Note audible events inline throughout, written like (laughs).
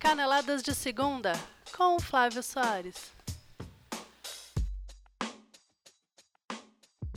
Caneladas de Segunda, com o Flávio Soares.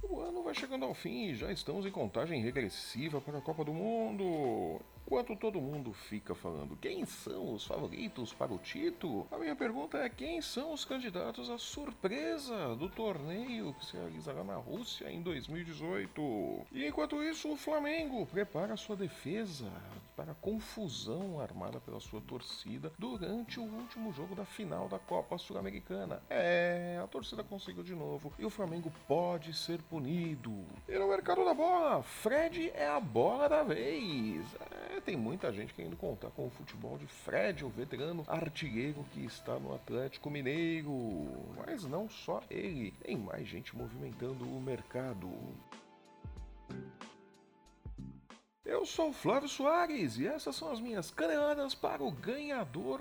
O ano vai chegando ao fim e já estamos em contagem regressiva para a Copa do Mundo. Enquanto todo mundo fica falando quem são os favoritos para o título, a minha pergunta é quem são os candidatos à surpresa do torneio que se realizará na Rússia em 2018. E enquanto isso, o Flamengo prepara sua defesa para a confusão armada pela sua torcida durante o último jogo da final da Copa Sul-Americana. É, a torcida conseguiu de novo e o Flamengo pode ser punido. E no mercado da bola, Fred é a bola da vez. É, tem muita gente querendo contar com o futebol de Fred, o veterano artilheiro que está no Atlético Mineiro. Mas não só ele, tem mais gente movimentando o mercado. Eu sou Flávio Soares e essas são as minhas caneladas para o ganhador.com.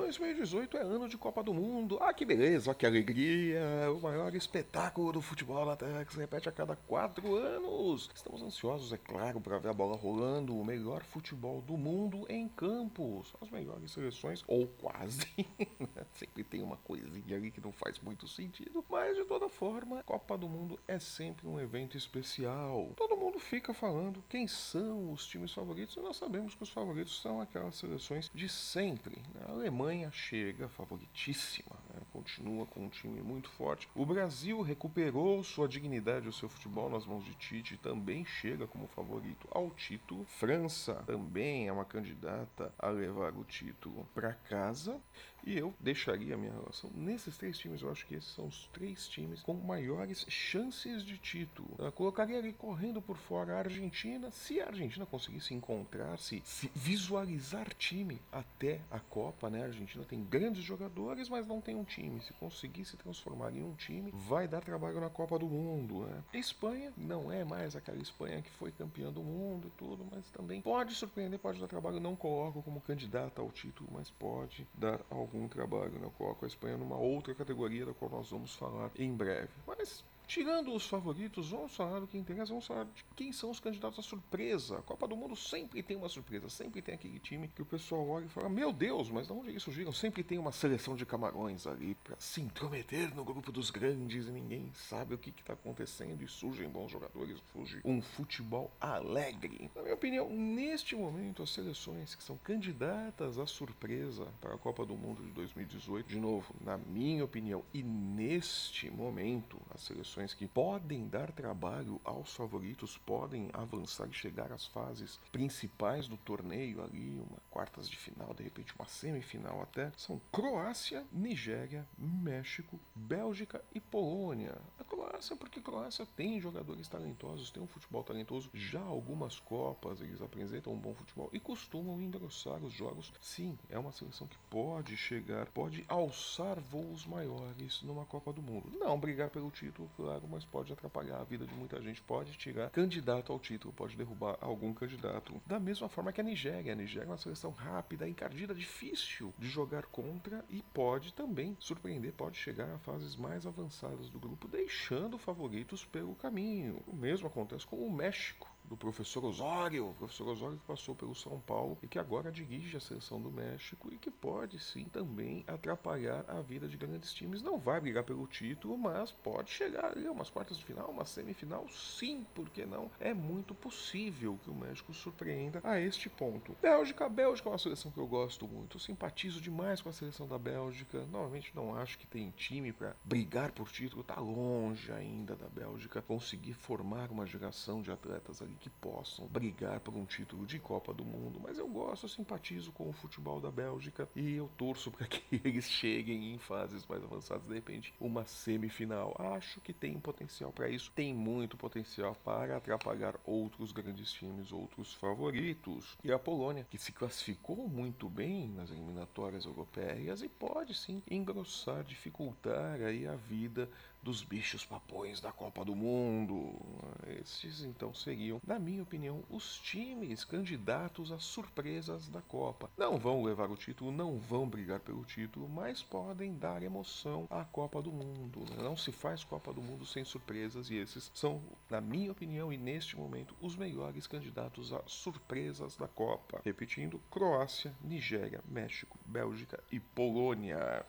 2018 é ano de Copa do Mundo. Ah, que beleza, que alegria! O maior espetáculo do futebol na Terra que se repete a cada quatro anos. Estamos ansiosos, é claro, para ver a bola rolando. O melhor futebol do mundo em campos. As melhores seleções, ou quase. (laughs) sempre tem uma coisinha ali que não faz muito sentido. Mas de toda forma, Copa do Mundo é sempre um evento especial. Todo mundo fica falando quem são os times favoritos e nós sabemos que os favoritos são aquelas seleções de sempre. Né? A Alemanha Alemanha chega favoritíssima? Continua com um time muito forte. O Brasil recuperou sua dignidade, o seu futebol nas mãos de Tite, também chega como favorito ao título. França também é uma candidata a levar o título para casa. E eu deixaria a minha relação nesses três times. Eu acho que esses são os três times com maiores chances de título. Eu colocaria ali correndo por fora a Argentina. Se a Argentina conseguisse encontrar-se, visualizar time até a Copa, né? A Argentina tem grandes jogadores, mas não tem um time. Se conseguir se transformar em um time, vai dar trabalho na Copa do Mundo, né? Espanha não é mais aquela Espanha que foi campeã do mundo e tudo, mas também pode surpreender, pode dar trabalho. Não coloco como candidata ao título, mas pode dar algum trabalho, né? Eu coloco a Espanha numa outra categoria da qual nós vamos falar em breve. Mas Tirando os favoritos, vamos falar do que interessa, vamos falar de quem são os candidatos à surpresa. A Copa do Mundo sempre tem uma surpresa, sempre tem aquele time que o pessoal olha e fala: Meu Deus, mas de onde eles surgiram? Sempre tem uma seleção de camarões ali para se intrometer no grupo dos grandes e ninguém sabe o que está acontecendo e surgem bons jogadores, surge um futebol alegre. Na minha opinião, neste momento, as seleções que são candidatas à surpresa para a Copa do Mundo de 2018, de novo, na minha opinião, e neste momento, as seleções que podem dar trabalho aos favoritos, podem avançar e chegar às fases principais do torneio ali, uma quartas de final, de repente uma semifinal até, são Croácia, Nigéria, México, Bélgica e Polônia. A Croácia, porque a Croácia tem jogadores talentosos, tem um futebol talentoso, já algumas copas eles apresentam um bom futebol e costumam engrossar os jogos. Sim, é uma seleção que pode chegar, pode alçar voos maiores numa Copa do Mundo. Não brigar pelo título, claro, mas pode atrapalhar a vida de muita gente, pode tirar candidato ao título, pode derrubar algum candidato. Da mesma forma que a Nigéria. A Nigéria é uma seleção rápida, encardida, difícil de jogar contra e pode também surpreender, pode chegar a fases mais avançadas do grupo, deixando favoritos pelo caminho. O mesmo acontece com o México do professor Osório, o professor Osório que passou pelo São Paulo e que agora dirige a seleção do México e que pode sim também atrapalhar a vida de grandes times. Não vai brigar pelo título, mas pode chegar ali a umas quartas de final, uma semifinal, sim, por que não? É muito possível que o México surpreenda a este ponto. Bélgica, Bélgica é uma seleção que eu gosto muito, eu simpatizo demais com a seleção da Bélgica. Novamente não acho que tem time para brigar por título, tá longe ainda da Bélgica conseguir formar uma geração de atletas ali que possam brigar por um título de Copa do Mundo, mas eu gosto, eu simpatizo com o futebol da Bélgica e eu torço para que (laughs) eles cheguem em fases mais avançadas, de repente uma semifinal. Acho que tem potencial para isso, tem muito potencial para atrapalhar outros grandes times, outros favoritos. E a Polônia, que se classificou muito bem nas eliminatórias europeias e pode sim engrossar, dificultar aí a vida dos bichos papões da Copa do Mundo. Esses então seriam na minha opinião, os times candidatos às surpresas da Copa. Não vão levar o título, não vão brigar pelo título, mas podem dar emoção à Copa do Mundo. Não se faz Copa do Mundo sem surpresas e esses são, na minha opinião e neste momento, os melhores candidatos a surpresas da Copa. Repetindo: Croácia, Nigéria, México, Bélgica e Polônia.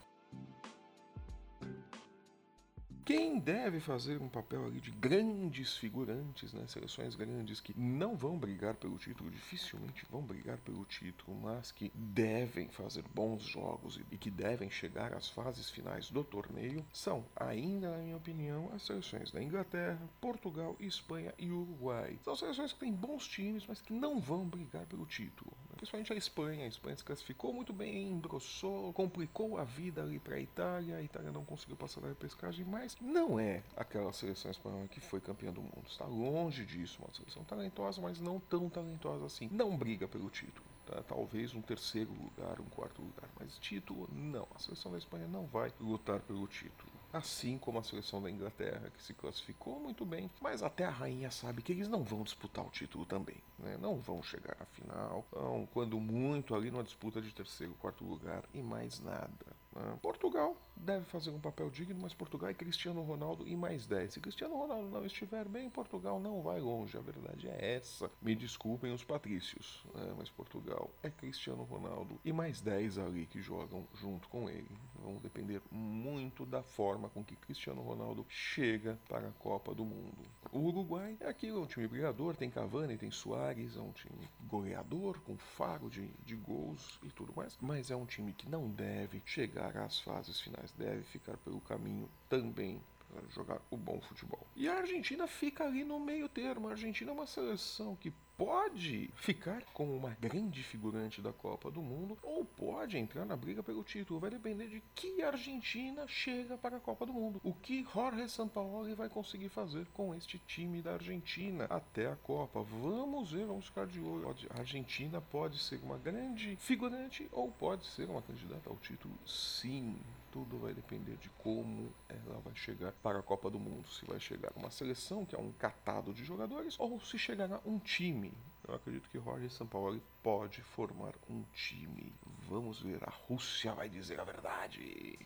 Quem deve fazer um papel ali de grandes figurantes, né? Seleções grandes que não vão brigar pelo título, dificilmente vão brigar pelo título, mas que devem fazer bons jogos e que devem chegar às fases finais do torneio, são, ainda na minha opinião, as seleções da Inglaterra, Portugal, Espanha e Uruguai. São seleções que têm bons times, mas que não vão brigar pelo título. Principalmente a Espanha. A Espanha se classificou muito bem, engrossou, complicou a vida ali para a Itália. A Itália não conseguiu passar da pescagem, mas não é aquela seleção espanhola que foi campeã do mundo. Está longe disso. Uma seleção talentosa, mas não tão talentosa assim. Não briga pelo título. Tá? Talvez um terceiro lugar, um quarto lugar. Mas título, não. A seleção da Espanha não vai lutar pelo título. Assim como a seleção da Inglaterra, que se classificou muito bem, mas até a rainha sabe que eles não vão disputar o título também. Né? Não vão chegar à final. Então, quando muito ali numa disputa de terceiro, quarto lugar e mais nada. Né? Portugal deve fazer um papel digno, mas Portugal é Cristiano Ronaldo e mais 10. Se Cristiano Ronaldo não estiver bem, Portugal não vai longe. A verdade é essa. Me desculpem os patrícios, né? mas Portugal é Cristiano Ronaldo e mais 10 ali que jogam junto com ele. Vão depender muito da forma com que Cristiano Ronaldo chega para a Copa do Mundo. O Uruguai é é um time brigador, tem Cavani, tem Soares, é um time goleador, com faro de, de gols e tudo mais, mas é um time que não deve chegar às fases finais deve ficar pelo caminho também jogar o bom futebol. E a Argentina fica ali no meio termo. A Argentina é uma seleção que pode ficar como uma grande figurante da Copa do Mundo ou pode entrar na briga pelo título. Vai depender de que Argentina chega para a Copa do Mundo. O que Jorge Sampaoli vai conseguir fazer com este time da Argentina até a Copa. Vamos ver, vamos ficar de olho. A Argentina pode ser uma grande figurante ou pode ser uma candidata ao título, sim tudo vai depender de como ela vai chegar para a Copa do Mundo. Se vai chegar uma seleção, que é um catado de jogadores, ou se chegará um time. Eu acredito que Roger Sampaoli pode formar um time. Vamos ver, a Rússia vai dizer a verdade.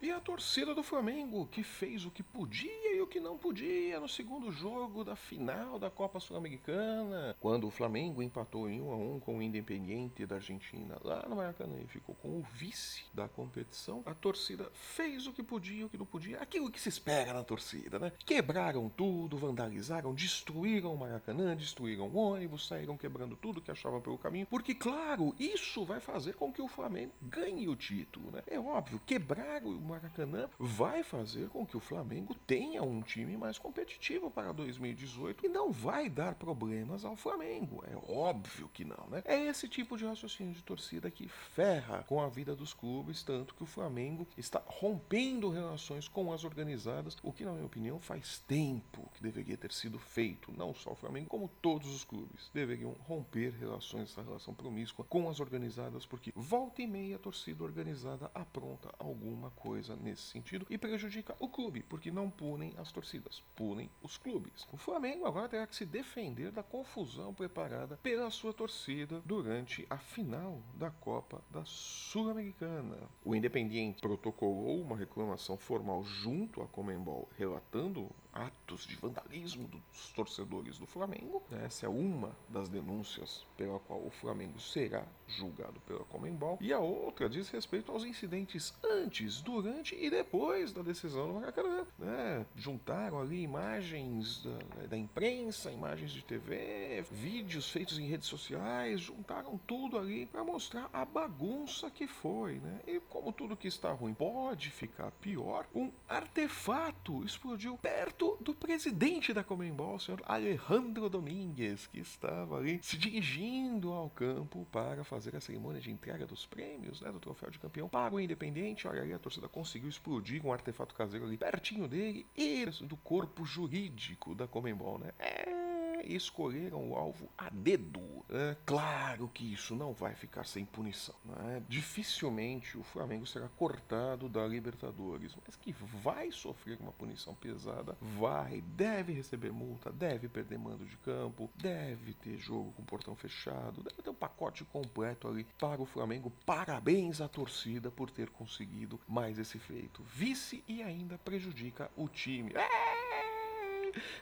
E a torcida do Flamengo, que fez o que podia que não podia no segundo jogo da final da Copa Sul-Americana, quando o Flamengo empatou em 1 a 1 com o Independiente da Argentina lá no Maracanã e ficou com o vice da competição. A torcida fez o que podia o que não podia, aquilo que se espera na torcida, né? Quebraram tudo, vandalizaram, destruíram o Maracanã, destruíram o ônibus, saíram quebrando tudo que achavam pelo caminho, porque claro, isso vai fazer com que o Flamengo ganhe o título, né? É óbvio, quebrar o Maracanã vai fazer com que o Flamengo tenha um time mais competitivo para 2018 e não vai dar problemas ao Flamengo. É óbvio que não, né? É esse tipo de raciocínio de torcida que ferra com a vida dos clubes, tanto que o Flamengo está rompendo relações com as organizadas, o que, na minha opinião, faz tempo que deveria ter sido feito. Não só o Flamengo, como todos os clubes deveriam romper relações, essa relação promíscua com as organizadas, porque volta e meia a torcida organizada apronta alguma coisa nesse sentido e prejudica o clube, porque não punem as torcidas, punem os clubes. O Flamengo agora terá que se defender da confusão preparada pela sua torcida durante a final da Copa da Sul-Americana. O Independiente protocolou uma reclamação formal junto à Comembol relatando atos de vandalismo dos torcedores do Flamengo. Essa é uma das denúncias pela qual o Flamengo será julgado pela Comembol. E a outra diz respeito aos incidentes antes, durante e depois da decisão do Maracanã. Né? Juntaram ali imagens da, da imprensa, imagens de TV, vídeos feitos em redes sociais, juntaram tudo ali para mostrar a bagunça que foi. Né? E como tudo que está ruim pode ficar pior, um artefato explodiu perto do, do presidente da Comembol, o senhor Alejandro Domingues, que estava ali se dirigindo ao campo para fazer a cerimônia de entrega dos prêmios, né, do troféu de campeão para o Independente. Olha aí, a torcida conseguiu explodir um artefato caseiro ali pertinho dele e do corpo jurídico da Comembol, né? É escolheram o alvo a dedo. É claro que isso não vai ficar sem punição. Né? Dificilmente o Flamengo será cortado da Libertadores, mas que vai sofrer uma punição pesada, vai, deve receber multa, deve perder mando de campo, deve ter jogo com portão fechado, deve ter um pacote completo ali para o Flamengo. Parabéns à torcida por ter conseguido mais esse feito. Vice e ainda prejudica o time. É!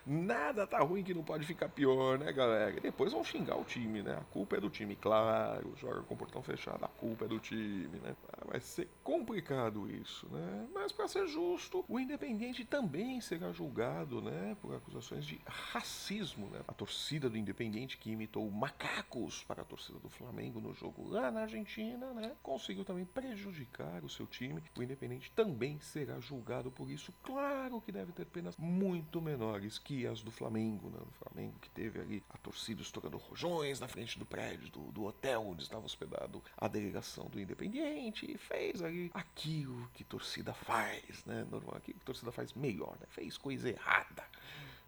Nada tá ruim que não pode ficar pior, né, galera? E depois vão xingar o time, né? A culpa é do time, claro. Joga com o portão fechado, a culpa é do time, né? Ah, vai ser complicado isso, né? Mas para ser justo, o Independente também será julgado, né? Por acusações de racismo, né? A torcida do Independente que imitou macacos para a torcida do Flamengo no jogo lá na Argentina, né? Conseguiu também prejudicar o seu time. O Independente também será julgado por isso. Claro que deve ter penas muito menores maiores que as do Flamengo, né? O Flamengo que teve ali a torcida estourando rojões na frente do prédio do, do hotel onde estava hospedado a delegação do Independiente e fez ali aquilo que torcida faz, né? Normal, aquilo que torcida faz melhor, né? Fez coisa errada.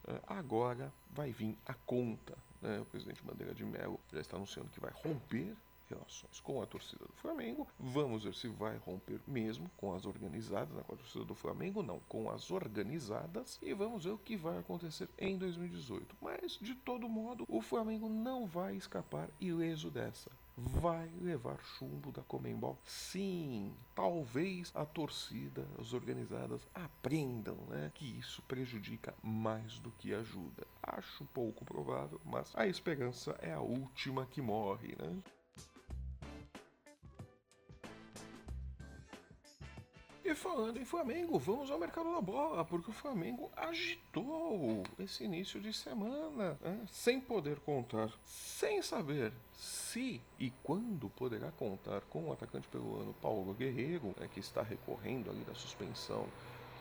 Uh, agora vai vir a conta. Né? O presidente Bandeira de Mello já está anunciando que vai romper relações com a torcida do Flamengo. Vamos ver se vai romper mesmo com as organizadas, né, com a torcida do Flamengo, não, com as organizadas. E vamos ver o que vai acontecer em 2018. Mas, de todo modo, o Flamengo não vai escapar ileso dessa vai levar chumbo da Comembol. Sim, talvez a torcida, as organizadas aprendam, né, que isso prejudica mais do que ajuda. Acho pouco provável, mas a esperança é a última que morre, né? E falando em Flamengo, vamos ao mercado da bola, porque o Flamengo agitou esse início de semana, né? sem poder contar, sem saber se e quando poderá contar com o atacante peruano Paulo Guerreiro, né, que está recorrendo ali da suspensão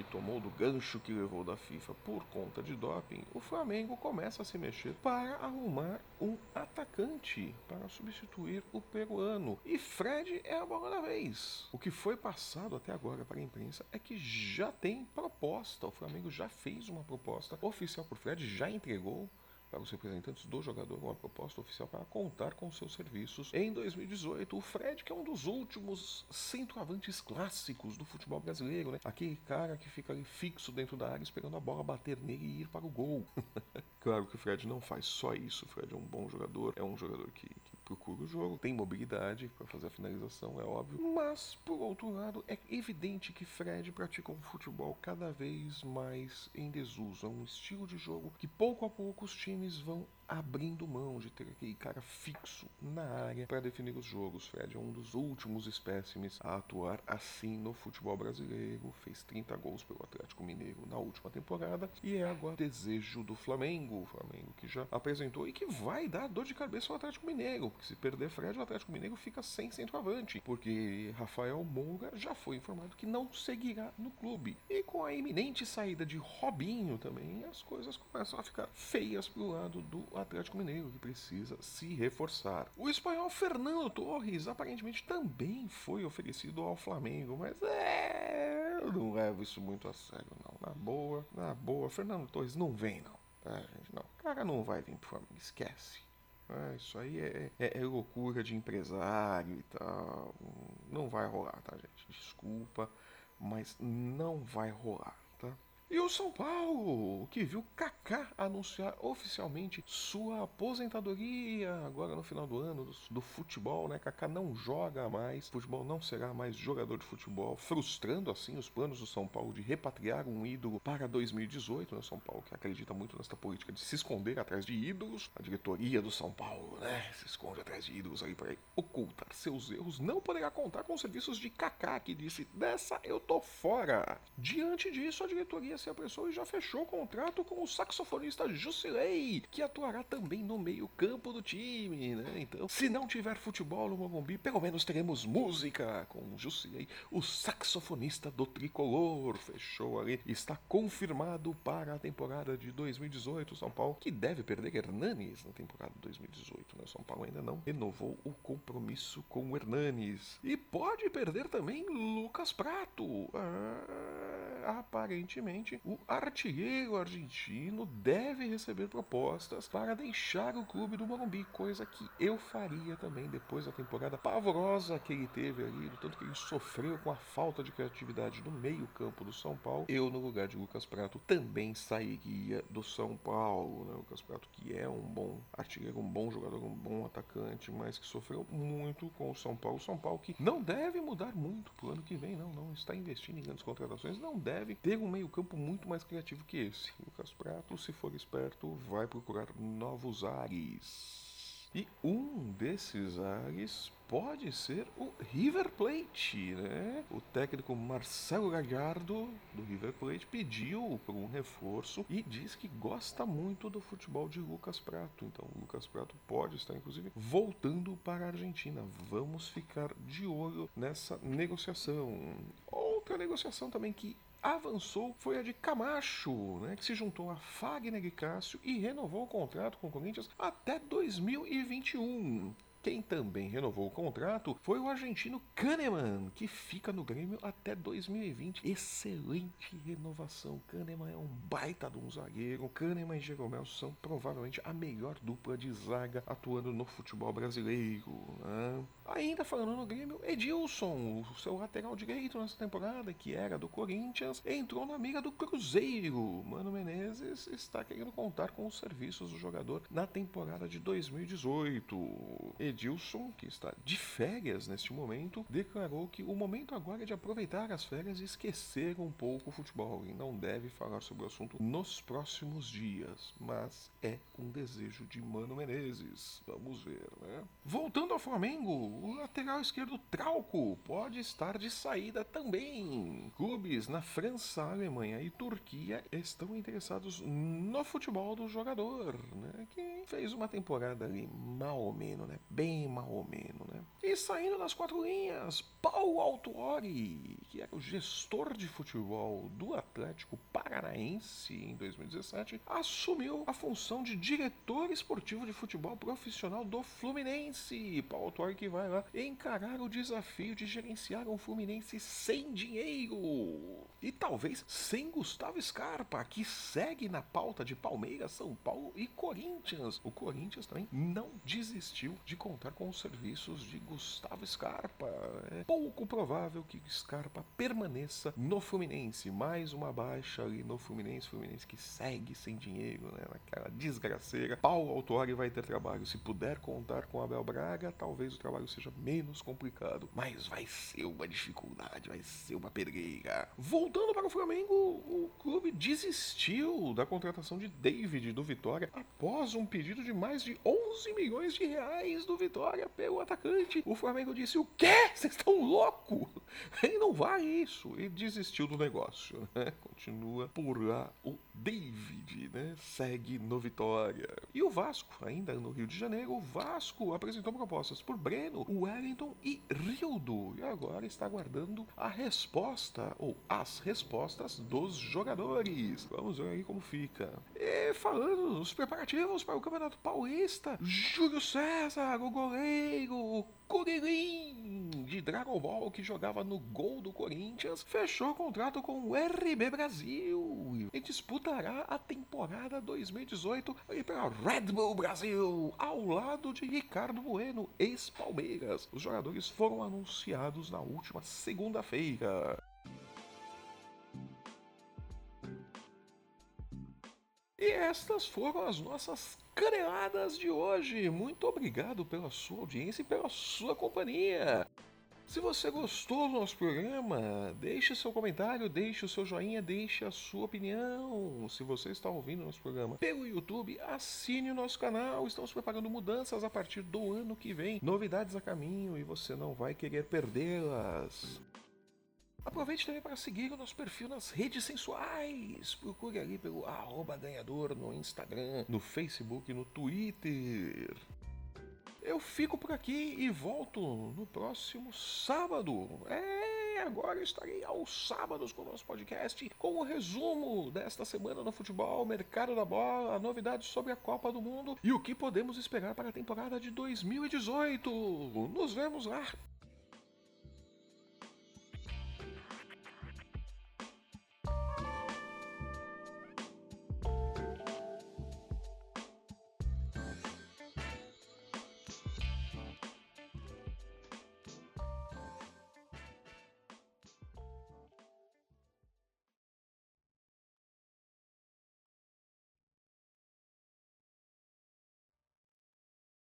que tomou do gancho que levou da FIFA por conta de doping, o Flamengo começa a se mexer para arrumar um atacante para substituir o peruano. E Fred é a bola da vez. O que foi passado até agora para a imprensa é que já tem proposta. O Flamengo já fez uma proposta oficial por Fred, já entregou para os representantes do jogador uma proposta oficial para contar com seus serviços em 2018. O Fred, que é um dos últimos centroavantes clássicos do futebol brasileiro, né? Aquele cara que fica ali fixo dentro da área esperando a bola bater nele e ir para o gol. (laughs) claro que o Fred não faz só isso. O Fred é um bom jogador, é um jogador que, que procura o jogo, tem mobilidade para fazer a finalização, é óbvio. Mas, por outro lado, é evidente que Fred pratica um futebol cada vez mais em desuso. É um estilo de jogo que pouco a pouco os times vão abrindo mão de ter aquele cara fixo na área para definir os jogos. Fred é um dos últimos espécimes a atuar assim no futebol brasileiro. Fez 30 gols pelo Atlético Mineiro na última temporada e é agora desejo do Flamengo. O Flamengo que já apresentou e que vai dar dor de cabeça ao Atlético Mineiro. Porque se perder Fred, o Atlético Mineiro fica sem centroavante. Porque Rafael Moura já foi informado que não seguirá no clube. E com a iminente saída de Robinho também, as coisas começam a ficar feias pro lado do Atlético Mineiro, que precisa se reforçar. O espanhol Fernando Torres aparentemente também foi oferecido ao Flamengo, mas é. Eu não levo isso muito a sério, não. Na boa, na boa. Fernando Torres não vem, não. Tá, gente? Não. O cara não vai vir pro Flamengo, esquece. Ah, isso aí é, é, é, loucura de empresário e tal. Não vai rolar, tá, gente? Desculpa, mas não vai rolar. E o São Paulo, que viu Kaká anunciar oficialmente sua aposentadoria agora no final do ano do, do, futebol, né? Kaká não joga mais, futebol não será mais jogador de futebol, frustrando assim os planos do São Paulo de repatriar um ídolo para 2018, né? São Paulo que acredita muito nessa política de se esconder atrás de ídolos. A diretoria do São Paulo, né? Se esconde atrás de ídolos aí para ocultar seus erros, não poderá contar com os serviços de Kaká, que disse: "Dessa eu tô fora". Diante disso, a diretoria se apressou e já fechou o contrato com o saxofonista Jusilei, que atuará também no meio-campo do time, né? Então, se não tiver futebol no Morumbi, pelo menos teremos música com Jusilei, o saxofonista do tricolor. Fechou ali, está confirmado para a temporada de 2018. São Paulo, que deve perder Hernanes na temporada de 2018, né? São Paulo ainda não renovou o compromisso com o Hernanes. E pode perder também Lucas Prato. Ah aparentemente o artilheiro argentino deve receber propostas para deixar o clube do Morumbi, coisa que eu faria também depois da temporada pavorosa que ele teve ali, do tanto que ele sofreu com a falta de criatividade no meio-campo do São Paulo. Eu, no lugar de Lucas Prato, também sairia do São Paulo. Né? Lucas Prato, que é um bom artilheiro, um bom jogador, um bom atacante, mas que sofreu muito com o São Paulo. São Paulo que não deve mudar muito pro ano que vem, não, não está investindo em grandes contratações, não deve ter um meio-campo muito mais criativo que esse. Lucas Prato, se for esperto, vai procurar novos ares. E um desses ares pode ser o River Plate, né? O técnico Marcelo Gallardo do River Plate pediu por um reforço e diz que gosta muito do futebol de Lucas Prato. Então, Lucas Prato pode estar inclusive voltando para a Argentina. Vamos ficar de olho nessa negociação. Outra negociação também que avançou foi a de Camacho, né, que se juntou a Fagner e Cássio e renovou o contrato com o Corinthians até 2021. Quem também renovou o contrato foi o argentino Kahneman, que fica no Grêmio até 2020. Excelente renovação. Kahneman é um baita de um zagueiro. Kahneman e Jeromel são provavelmente a melhor dupla de zaga atuando no futebol brasileiro. Né? Ainda falando no Grêmio, Edilson, o seu lateral direito nessa temporada, que era do Corinthians, entrou na amiga do Cruzeiro. Mano Menezes está querendo contar com os serviços do jogador na temporada de 2018. Edilson, que está de férias neste momento, declarou que o momento agora é de aproveitar as férias e esquecer um pouco o futebol e não deve falar sobre o assunto nos próximos dias, mas é um desejo de Mano Menezes. Vamos ver, né? Voltando ao Flamengo, o lateral esquerdo Trauco pode estar de saída também. Clubes na França, Alemanha e Turquia estão interessados no futebol do jogador, né? Que fez uma temporada ali mal ou menos, né? Bem menos, né? E saindo das quatro linhas, Paulo Autuori, que era o gestor de futebol do Atlético Paranaense em 2017, assumiu a função de diretor esportivo de futebol profissional do Fluminense. Paulo Autuori que vai lá encarar o desafio de gerenciar um Fluminense sem dinheiro. E talvez sem Gustavo Scarpa, que segue na pauta de Palmeiras, São Paulo e Corinthians. O Corinthians também não desistiu de contar com os serviços de Gustavo Scarpa. É pouco provável que Scarpa permaneça no Fluminense. Mais uma baixa ali no Fluminense. Fluminense que segue sem dinheiro, né? Naquela desgraceira. Paulo Autori vai ter trabalho. Se puder contar com Abel Braga, talvez o trabalho seja menos complicado, mas vai ser uma dificuldade, vai ser uma pedreira. Voltando para o Flamengo, o clube desistiu da contratação de David do Vitória após um pedido de mais de 11 milhões de reais do Vitória pelo atacante. O Flamengo disse: O quê? Vocês estão loucos? (laughs) Ele não vai isso. E desistiu do negócio. Né? Continua por lá o David, né? Segue no Vitória. E o Vasco, ainda no Rio de Janeiro, o Vasco apresentou propostas por Breno, Wellington e Rildo. E agora está aguardando a resposta, ou as respostas dos jogadores. Vamos ver aí como fica. E falando nos preparativos para o Campeonato Paulista, Júlio César, o goleiro, o Kuririn de Dragon Ball que jogava no gol do Corinthians, fechou contrato com o RB Brasil e disputará a temporada 2018 aí pela Red Bull Brasil, ao lado de Ricardo Bueno, ex-Palmeiras. Os jogadores foram anunciados na última segunda-feira. E estas foram as nossas caneladas de hoje. Muito obrigado pela sua audiência e pela sua companhia. Se você gostou do nosso programa, deixe seu comentário, deixe o seu joinha, deixe a sua opinião. Se você está ouvindo nosso programa pelo YouTube, assine o nosso canal. Estamos preparando mudanças a partir do ano que vem. Novidades a caminho e você não vai querer perdê-las. Aproveite também para seguir o nosso perfil nas redes sensuais. Procure ali pelo arroba ganhador no Instagram, no Facebook, no Twitter. Eu fico por aqui e volto no próximo sábado. É, agora estarei aos sábados com o nosso podcast com o resumo desta semana no futebol, mercado da bola, novidades sobre a Copa do Mundo e o que podemos esperar para a temporada de 2018. Nos vemos lá.